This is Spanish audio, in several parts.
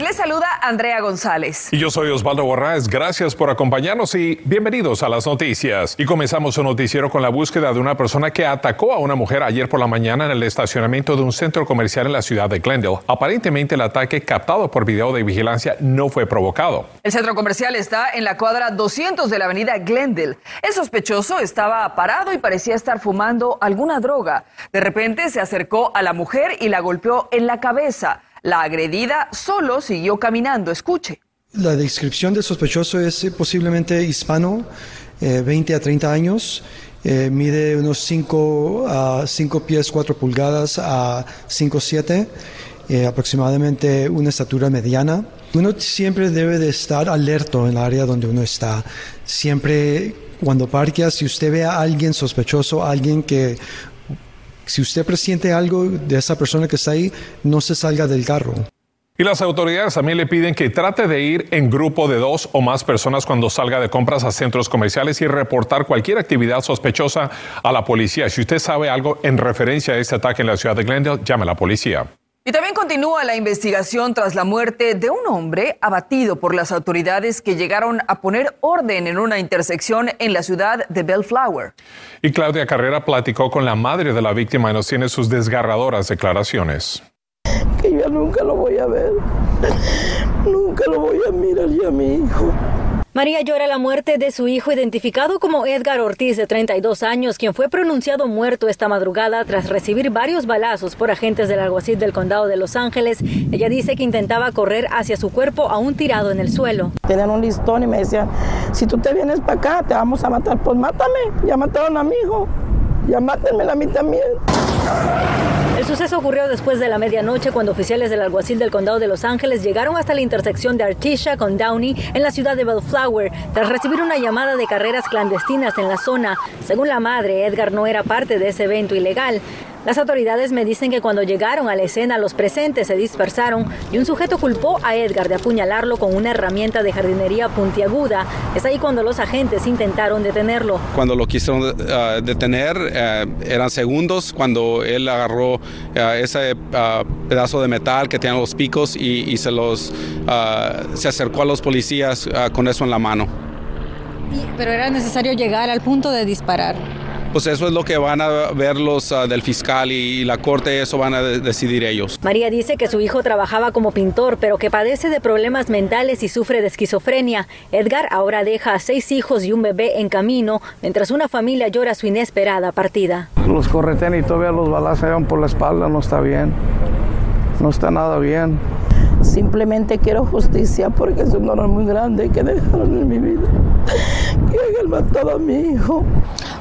Buenas tardes. Les saluda Andrea González. Y yo soy Osvaldo Borraes. Gracias por acompañarnos y bienvenidos a las noticias. Y comenzamos un noticiero con la búsqueda de una persona que atacó a una mujer ayer por la mañana en el estacionamiento de un centro comercial en la ciudad de Glendale. Aparentemente el ataque captado por video de vigilancia no fue provocado. El centro comercial está en la cuadra 200 de la avenida Glendale. El sospechoso estaba parado y parecía estar fumando alguna droga. De repente se acercó a la mujer y la golpeó en la cabeza. La agredida solo siguió caminando. Escuche. La descripción del sospechoso es eh, posiblemente hispano, 20 eh, a 30 años. Eh, mide unos 5 a 5 pies 4 pulgadas a 5 7, aproximadamente una estatura mediana. Uno siempre debe de estar alerto en el área donde uno está. Siempre cuando parquea, si usted ve a alguien sospechoso, alguien que si usted presiente algo de esa persona que está ahí, no se salga del carro. Y las autoridades también le piden que trate de ir en grupo de dos o más personas cuando salga de compras a centros comerciales y reportar cualquier actividad sospechosa a la policía. Si usted sabe algo en referencia a este ataque en la ciudad de Glendale, llame a la policía. Y también continúa la investigación tras la muerte de un hombre abatido por las autoridades que llegaron a poner orden en una intersección en la ciudad de Bellflower. Y Claudia Carrera platicó con la madre de la víctima y nos tiene sus desgarradoras declaraciones. Que yo nunca lo voy a ver, nunca lo voy a mirar ya a mi hijo. María llora la muerte de su hijo identificado como Edgar Ortiz de 32 años, quien fue pronunciado muerto esta madrugada tras recibir varios balazos por agentes del alguacil del condado de Los Ángeles. Ella dice que intentaba correr hacia su cuerpo aún tirado en el suelo. Tenían un listón y me decían, si tú te vienes para acá, te vamos a matar. Pues mátame, ya mataron a mi hijo, ya mátenme a mí también. El suceso ocurrió después de la medianoche cuando oficiales del alguacil del condado de Los Ángeles llegaron hasta la intersección de Artisha con Downey en la ciudad de Bellflower tras recibir una llamada de carreras clandestinas en la zona. Según la madre, Edgar no era parte de ese evento ilegal. Las autoridades me dicen que cuando llegaron a la escena los presentes se dispersaron y un sujeto culpó a Edgar de apuñalarlo con una herramienta de jardinería puntiaguda. Es ahí cuando los agentes intentaron detenerlo. Cuando lo quisieron uh, detener uh, eran segundos cuando él agarró uh, ese pedazo de metal que tiene los picos y, y se los se acercó a los policías con eso en la mano. Pero era necesario llegar al punto de disparar pues eso es lo que van a ver los uh, del fiscal y, la corte, eso van a decidir ellos. María dice que su hijo trabajaba como pintor, pero que padece de problemas mentales y sufre de esquizofrenia. Edgar ahora deja a seis hijos y un bebé en camino, mientras una familia llora su inesperada partida. Los correten y todavía los balazos van por la espalda, no está bien. No está nada bien. Simplemente quiero justicia porque es un honor muy grande que dejaron en mi vida. Que hayan matado a mi hijo.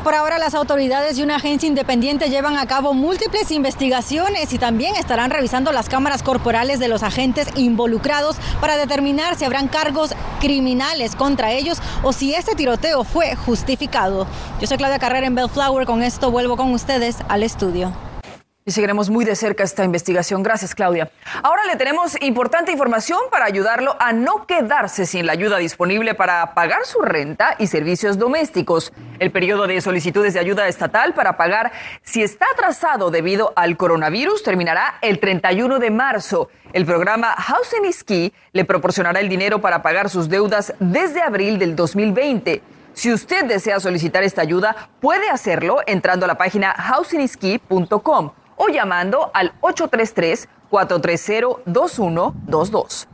Por ahora las autoridades y una agencia independiente llevan a cabo múltiples investigaciones y también estarán revisando las cámaras corporales de los agentes involucrados para determinar si habrán cargos criminales contra ellos o si este tiroteo fue justificado. Yo soy Claudia Carrera en Bellflower, con esto vuelvo con ustedes al estudio y seguiremos muy de cerca esta investigación. Gracias, Claudia. Ahora le tenemos importante información para ayudarlo a no quedarse sin la ayuda disponible para pagar su renta y servicios domésticos. El periodo de solicitudes de ayuda estatal para pagar si está atrasado debido al coronavirus terminará el 31 de marzo. El programa Housing is Key le proporcionará el dinero para pagar sus deudas desde abril del 2020. Si usted desea solicitar esta ayuda, puede hacerlo entrando a la página housingiskey.com o llamando al 833-430-2122.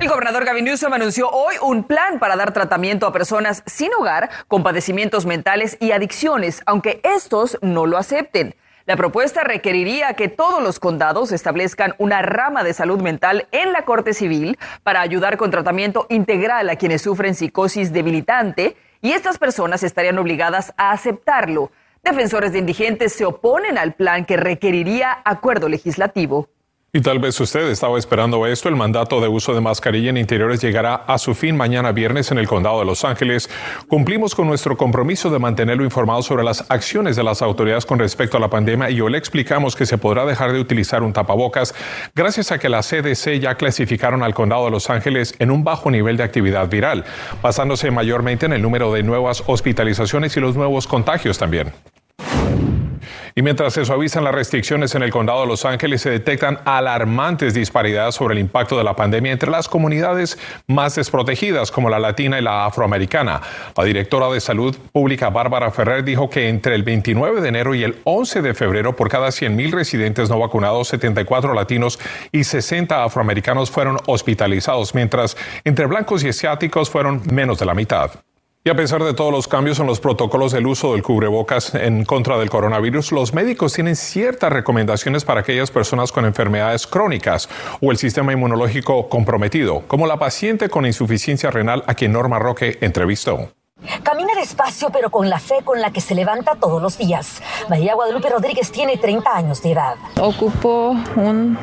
El gobernador Gavin Newsom anunció hoy un plan para dar tratamiento a personas sin hogar con padecimientos mentales y adicciones, aunque estos no lo acepten. La propuesta requeriría que todos los condados establezcan una rama de salud mental en la Corte Civil para ayudar con tratamiento integral a quienes sufren psicosis debilitante y estas personas estarían obligadas a aceptarlo. Defensores de indigentes se oponen al plan que requeriría acuerdo legislativo. Y tal vez usted estaba esperando esto. El mandato de uso de mascarilla en interiores llegará a su fin mañana viernes en el condado de Los Ángeles. Cumplimos con nuestro compromiso de mantenerlo informado sobre las acciones de las autoridades con respecto a la pandemia y hoy le explicamos que se podrá dejar de utilizar un tapabocas gracias a que la CDC ya clasificaron al condado de Los Ángeles en un bajo nivel de actividad viral, basándose mayormente en el número de nuevas hospitalizaciones y los nuevos contagios también. Y mientras se suavizan las restricciones en el condado de Los Ángeles, se detectan alarmantes disparidades sobre el impacto de la pandemia entre las comunidades más desprotegidas, como la latina y la afroamericana. La directora de Salud Pública, Bárbara Ferrer, dijo que entre el 29 de enero y el 11 de febrero, por cada 100.000 residentes no vacunados, 74 latinos y 60 afroamericanos fueron hospitalizados, mientras entre blancos y asiáticos fueron menos de la mitad. Y a pesar de todos los cambios en los protocolos del uso del cubrebocas en contra del coronavirus, los médicos tienen ciertas recomendaciones para aquellas personas con enfermedades crónicas o el sistema inmunológico comprometido, como la paciente con insuficiencia renal a quien Norma Roque entrevistó. Camina despacio, pero con la fe con la que se levanta todos los días. María Guadalupe Rodríguez tiene 30 años de edad. Ocupo un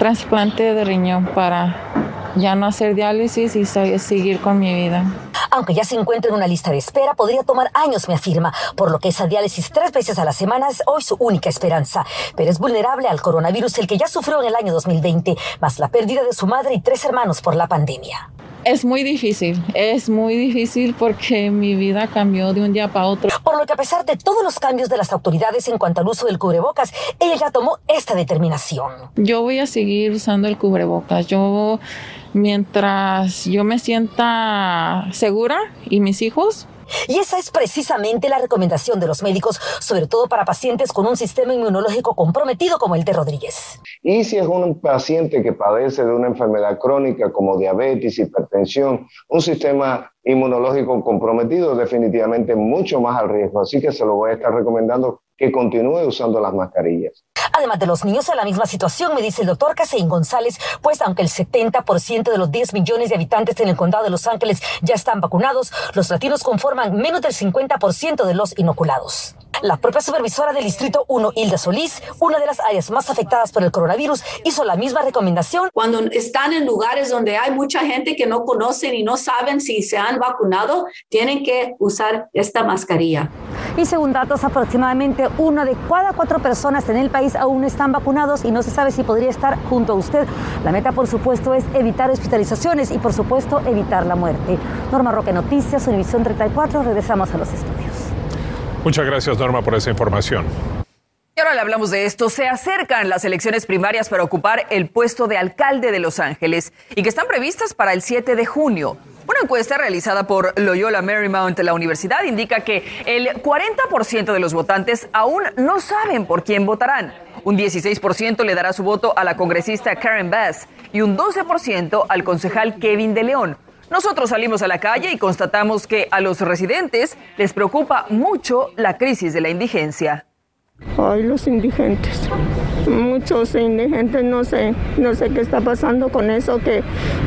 trasplante de riñón para ya no hacer diálisis y seguir con mi vida. Aunque ya se encuentra en una lista de espera, podría tomar años, me afirma, por lo que esa diálisis tres veces a la semana es hoy su única esperanza. Pero es vulnerable al coronavirus, el que ya sufrió en el año 2020, más la pérdida de su madre y tres hermanos por la pandemia. Es muy difícil, es muy difícil porque mi vida cambió de un día para otro. Por lo que a pesar de todos los cambios de las autoridades en cuanto al uso del cubrebocas, ella ya tomó esta determinación. Yo voy a seguir usando el cubrebocas. Yo mientras yo me sienta segura y mis hijos, y esa es precisamente la recomendación de los médicos, sobre todo para pacientes con un sistema inmunológico comprometido como el de Rodríguez. Y si es un paciente que padece de una enfermedad crónica como diabetes, hipertensión, un sistema inmunológico comprometido, definitivamente mucho más al riesgo. Así que se lo voy a estar recomendando que continúe usando las mascarillas. Además de los niños en la misma situación, me dice el doctor Caseín González, pues aunque el 70% de los 10 millones de habitantes en el condado de Los Ángeles ya están vacunados, los latinos conforman menos del 50% de los inoculados. La propia supervisora del Distrito 1, Hilda Solís, una de las áreas más afectadas por el coronavirus, hizo la misma recomendación. Cuando están en lugares donde hay mucha gente que no conocen y no saben si se han vacunado, tienen que usar esta mascarilla. Y según datos, aproximadamente una de cada cuatro personas en el país aún están vacunados y no se sabe si podría estar junto a usted. La meta, por supuesto, es evitar hospitalizaciones y, por supuesto, evitar la muerte. Norma Roque Noticias, Univisión 34, regresamos a los estudios. Muchas gracias, Norma, por esa información. Y ahora le hablamos de esto. Se acercan las elecciones primarias para ocupar el puesto de alcalde de Los Ángeles y que están previstas para el 7 de junio. Una encuesta realizada por Loyola Marymount, la universidad, indica que el 40% de los votantes aún no saben por quién votarán. Un 16% le dará su voto a la congresista Karen Bass y un 12% al concejal Kevin de León. Nosotros salimos a la calle y constatamos que a los residentes les preocupa mucho la crisis de la indigencia. Ay, los indigentes. Muchos indigentes, no sé, no sé qué está pasando con eso, que,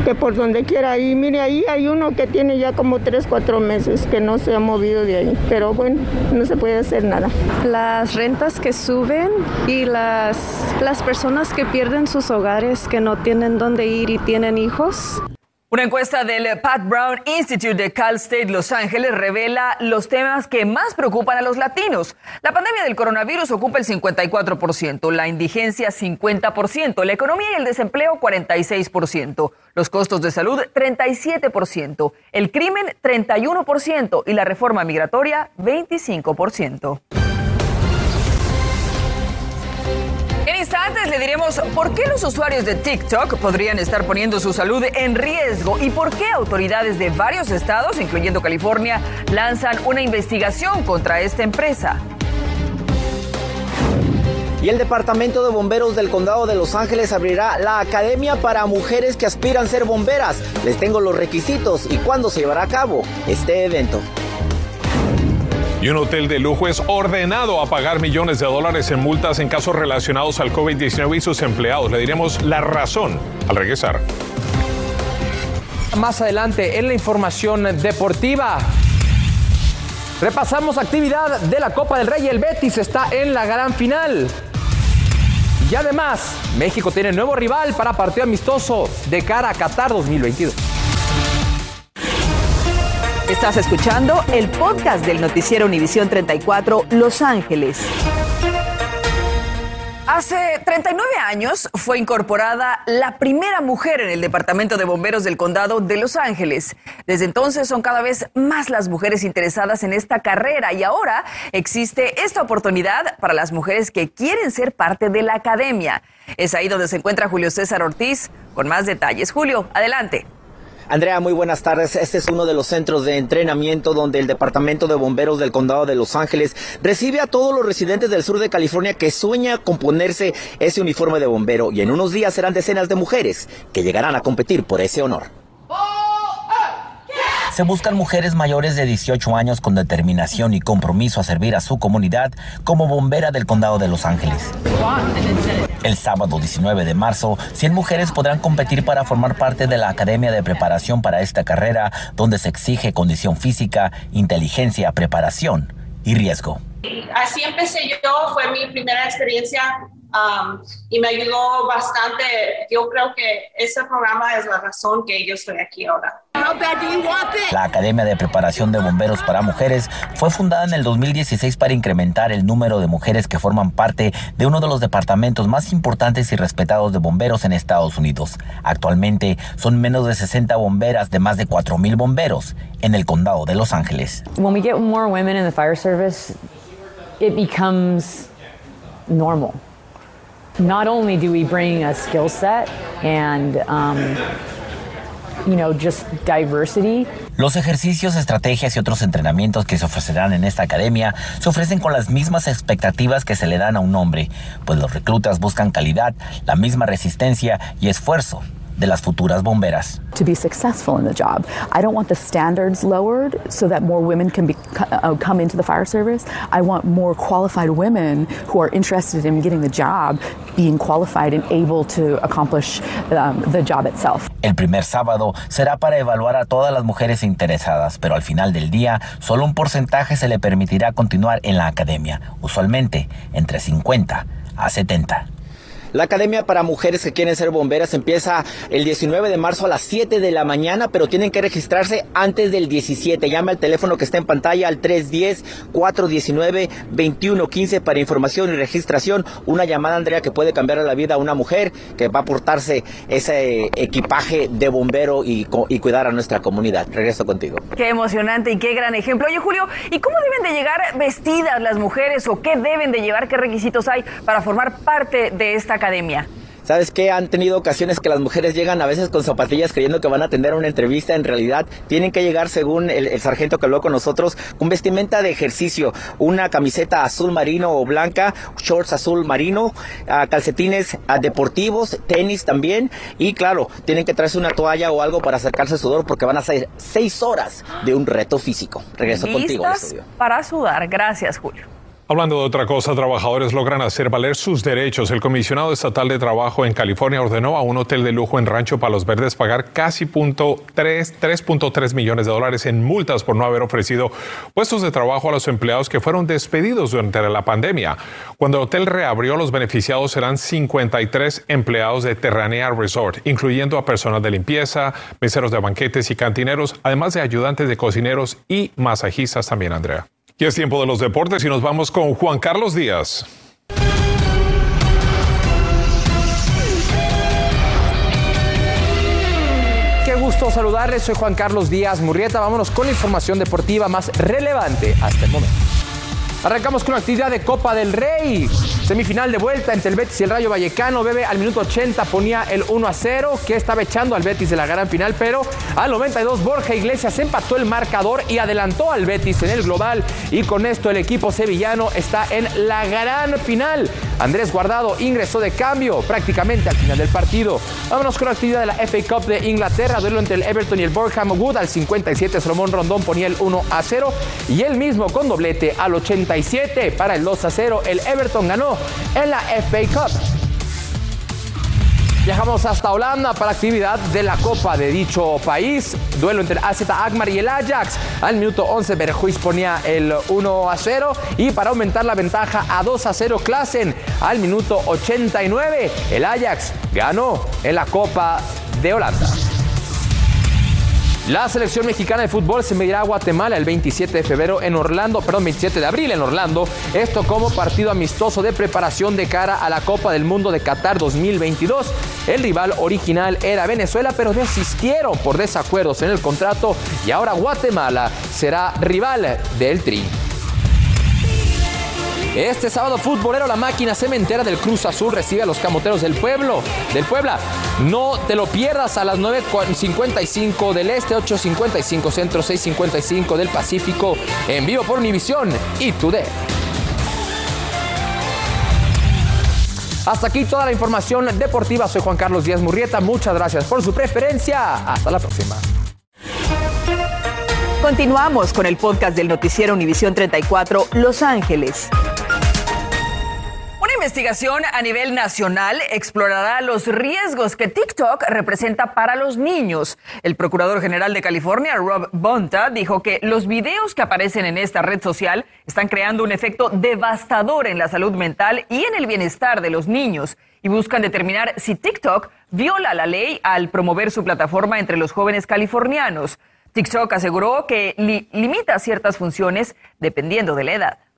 que por donde quiera ir. Mire, ahí hay uno que tiene ya como tres, cuatro meses que no se ha movido de ahí. Pero bueno, no se puede hacer nada. Las rentas que suben y las, las personas que pierden sus hogares, que no tienen dónde ir y tienen hijos. Una encuesta del Pat Brown Institute de Cal State Los Ángeles revela los temas que más preocupan a los latinos. La pandemia del coronavirus ocupa el 54%, la indigencia 50%, la economía y el desempleo 46%, los costos de salud 37%, el crimen 31% y la reforma migratoria 25%. Instantes le diremos por qué los usuarios de TikTok podrían estar poniendo su salud en riesgo y por qué autoridades de varios estados, incluyendo California, lanzan una investigación contra esta empresa. Y el Departamento de Bomberos del Condado de Los Ángeles abrirá la Academia para Mujeres que aspiran a ser bomberas. Les tengo los requisitos y cuándo se llevará a cabo este evento. Y un hotel de lujo es ordenado a pagar millones de dólares en multas en casos relacionados al COVID-19 y sus empleados. Le diremos la razón al regresar. Más adelante en la información deportiva. Repasamos actividad de la Copa del Rey. El Betis está en la gran final. Y además, México tiene nuevo rival para partido amistoso de cara a Qatar 2022. Estás escuchando el podcast del noticiero Univisión 34 Los Ángeles. Hace 39 años fue incorporada la primera mujer en el Departamento de Bomberos del Condado de Los Ángeles. Desde entonces son cada vez más las mujeres interesadas en esta carrera y ahora existe esta oportunidad para las mujeres que quieren ser parte de la academia. Es ahí donde se encuentra Julio César Ortiz con más detalles. Julio, adelante. Andrea, muy buenas tardes. Este es uno de los centros de entrenamiento donde el Departamento de Bomberos del Condado de Los Ángeles recibe a todos los residentes del sur de California que sueña con ponerse ese uniforme de bombero y en unos días serán decenas de mujeres que llegarán a competir por ese honor. Se buscan mujeres mayores de 18 años con determinación y compromiso a servir a su comunidad como bombera del condado de Los Ángeles. El sábado 19 de marzo, 100 mujeres podrán competir para formar parte de la Academia de Preparación para esta carrera, donde se exige condición física, inteligencia, preparación y riesgo. Así empecé yo, fue mi primera experiencia um, y me ayudó bastante. Yo creo que ese programa es la razón que yo estoy aquí ahora. La Academia de Preparación de Bomberos para Mujeres fue fundada en el 2016 para incrementar el número de mujeres que forman parte de uno de los departamentos más importantes y respetados de bomberos en Estados Unidos. Actualmente son menos de 60 bomberas de más de 4.000 bomberos en el condado de Los Ángeles. When we get more women in the fire service, it becomes normal. Not only do we bring a skill set and um, you know, just diversity. Los ejercicios, estrategias y otros entrenamientos que se ofrecerán en esta academia se ofrecen con las mismas expectativas que se le dan a un hombre, pues los reclutas buscan calidad, la misma resistencia y esfuerzo de las futuras bomberas. To be successful in the job, I don't want the standards lowered so that more women can be, uh, come into the fire service. I want more qualified women who are interested in getting the job being qualified and able to accomplish um, the job itself. El primer sábado será para evaluar a todas las mujeres interesadas, pero al final del día solo un porcentaje se le permitirá continuar en la academia, usualmente entre 50 a 70. La Academia para Mujeres que quieren ser bomberas empieza el 19 de marzo a las 7 de la mañana, pero tienen que registrarse antes del 17. Llame al teléfono que está en pantalla al 310-419-2115 para información y registración. Una llamada, Andrea, que puede cambiar la vida a una mujer que va a portarse ese equipaje de bombero y, y cuidar a nuestra comunidad. Regreso contigo. Qué emocionante y qué gran ejemplo. Oye, Julio, ¿y cómo deben de llegar vestidas las mujeres o qué deben de llevar, qué requisitos hay para formar parte de esta academia? ¿Sabes qué? Han tenido ocasiones que las mujeres llegan a veces con zapatillas creyendo que van a tener una entrevista. En realidad, tienen que llegar, según el, el, sargento que habló con nosotros, con vestimenta de ejercicio, una camiseta azul marino o blanca, shorts azul marino, uh, calcetines uh, deportivos, tenis también. Y claro, tienen que traerse una toalla o algo para acercarse al sudor porque van a ser seis horas de un reto físico. Regreso ¿Listas contigo al estudio. Para sudar. Gracias, Julio. Hablando de otra cosa, trabajadores logran hacer valer sus derechos. El comisionado estatal de trabajo en California ordenó a un hotel de lujo en Rancho Palos Verdes pagar casi 3.3 millones de dólares en multas por no haber ofrecido puestos de trabajo a los empleados que fueron despedidos durante la pandemia. Cuando el hotel reabrió, los beneficiados serán 53 empleados de Terranea Resort, incluyendo a personas de limpieza, meseros de banquetes y cantineros, además de ayudantes de cocineros y masajistas también, Andrea. Y es tiempo de los deportes y nos vamos con Juan Carlos Díaz. Qué gusto saludarles, soy Juan Carlos Díaz Murrieta. Vámonos con la información deportiva más relevante hasta el momento. Arrancamos con la actividad de Copa del Rey. Semifinal de vuelta entre el Betis y el Rayo Vallecano. Bebe al minuto 80 ponía el 1 a 0, que estaba echando al Betis de la gran final, pero al 92 Borja Iglesias empató el marcador y adelantó al Betis en el global. Y con esto el equipo sevillano está en la gran final. Andrés Guardado ingresó de cambio prácticamente al final del partido. Vámonos con la actividad de la FA Cup de Inglaterra. Duelo entre el Everton y el Boreham Wood. Al 57 Salomón Rondón ponía el 1 a 0 y él mismo con doblete al 80 para el 2 a 0. El Everton ganó en la FA Cup. Viajamos hasta Holanda para actividad de la Copa de dicho país. Duelo entre AZ Agmar y el Ajax. Al minuto 11 Berjuis ponía el 1 a 0 y para aumentar la ventaja a 2 a 0 Klassen. Al minuto 89 el Ajax ganó en la Copa de Holanda. La selección mexicana de fútbol se medirá a Guatemala el 27 de febrero en Orlando, perdón, 27 de abril en Orlando. Esto como partido amistoso de preparación de cara a la Copa del Mundo de Qatar 2022. El rival original era Venezuela, pero desistieron por desacuerdos en el contrato y ahora Guatemala será rival del Tri. Este sábado futbolero la máquina cementera del Cruz Azul recibe a los camoteros del pueblo, del Puebla. No te lo pierdas a las 9.55 del Este, 8.55 Centro, 6.55 del Pacífico, en vivo por Univisión y Today. Hasta aquí toda la información deportiva. Soy Juan Carlos Díaz Murrieta. Muchas gracias por su preferencia. Hasta la próxima. Continuamos con el podcast del noticiero Univisión 34 Los Ángeles. Investigación a nivel nacional explorará los riesgos que TikTok representa para los niños. El Procurador General de California, Rob Bonta, dijo que los videos que aparecen en esta red social están creando un efecto devastador en la salud mental y en el bienestar de los niños y buscan determinar si TikTok viola la ley al promover su plataforma entre los jóvenes californianos. TikTok aseguró que li limita ciertas funciones dependiendo de la edad.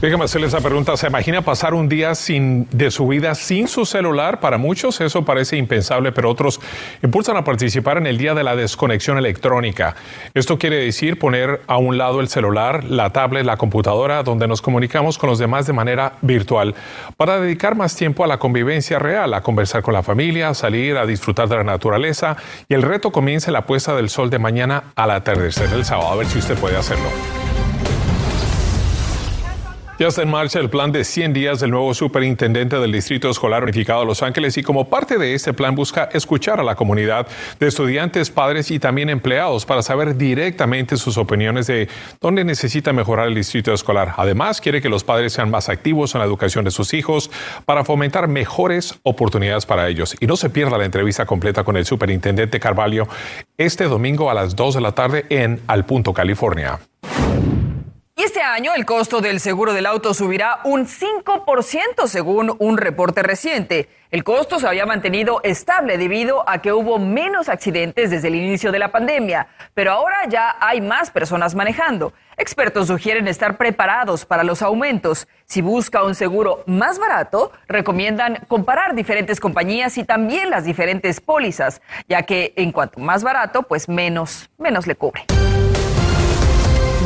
Déjame hacerle esa pregunta. ¿Se imagina pasar un día sin, de su vida sin su celular? Para muchos eso parece impensable, pero otros impulsan a participar en el Día de la Desconexión Electrónica. Esto quiere decir poner a un lado el celular, la tablet, la computadora, donde nos comunicamos con los demás de manera virtual, para dedicar más tiempo a la convivencia real, a conversar con la familia, a salir, a disfrutar de la naturaleza. Y el reto comienza en la puesta del sol de mañana al atardecer del sábado. A ver si usted puede hacerlo. Ya está en marcha el plan de 100 días del nuevo superintendente del Distrito Escolar Unificado de Los Ángeles y como parte de este plan busca escuchar a la comunidad de estudiantes, padres y también empleados para saber directamente sus opiniones de dónde necesita mejorar el distrito escolar. Además, quiere que los padres sean más activos en la educación de sus hijos para fomentar mejores oportunidades para ellos. Y no se pierda la entrevista completa con el superintendente Carvalho este domingo a las 2 de la tarde en Al Punto, California. Año el costo del seguro del auto subirá un 5% según un reporte reciente. El costo se había mantenido estable debido a que hubo menos accidentes desde el inicio de la pandemia, pero ahora ya hay más personas manejando. Expertos sugieren estar preparados para los aumentos. Si busca un seguro más barato, recomiendan comparar diferentes compañías y también las diferentes pólizas, ya que en cuanto más barato, pues menos, menos le cubre.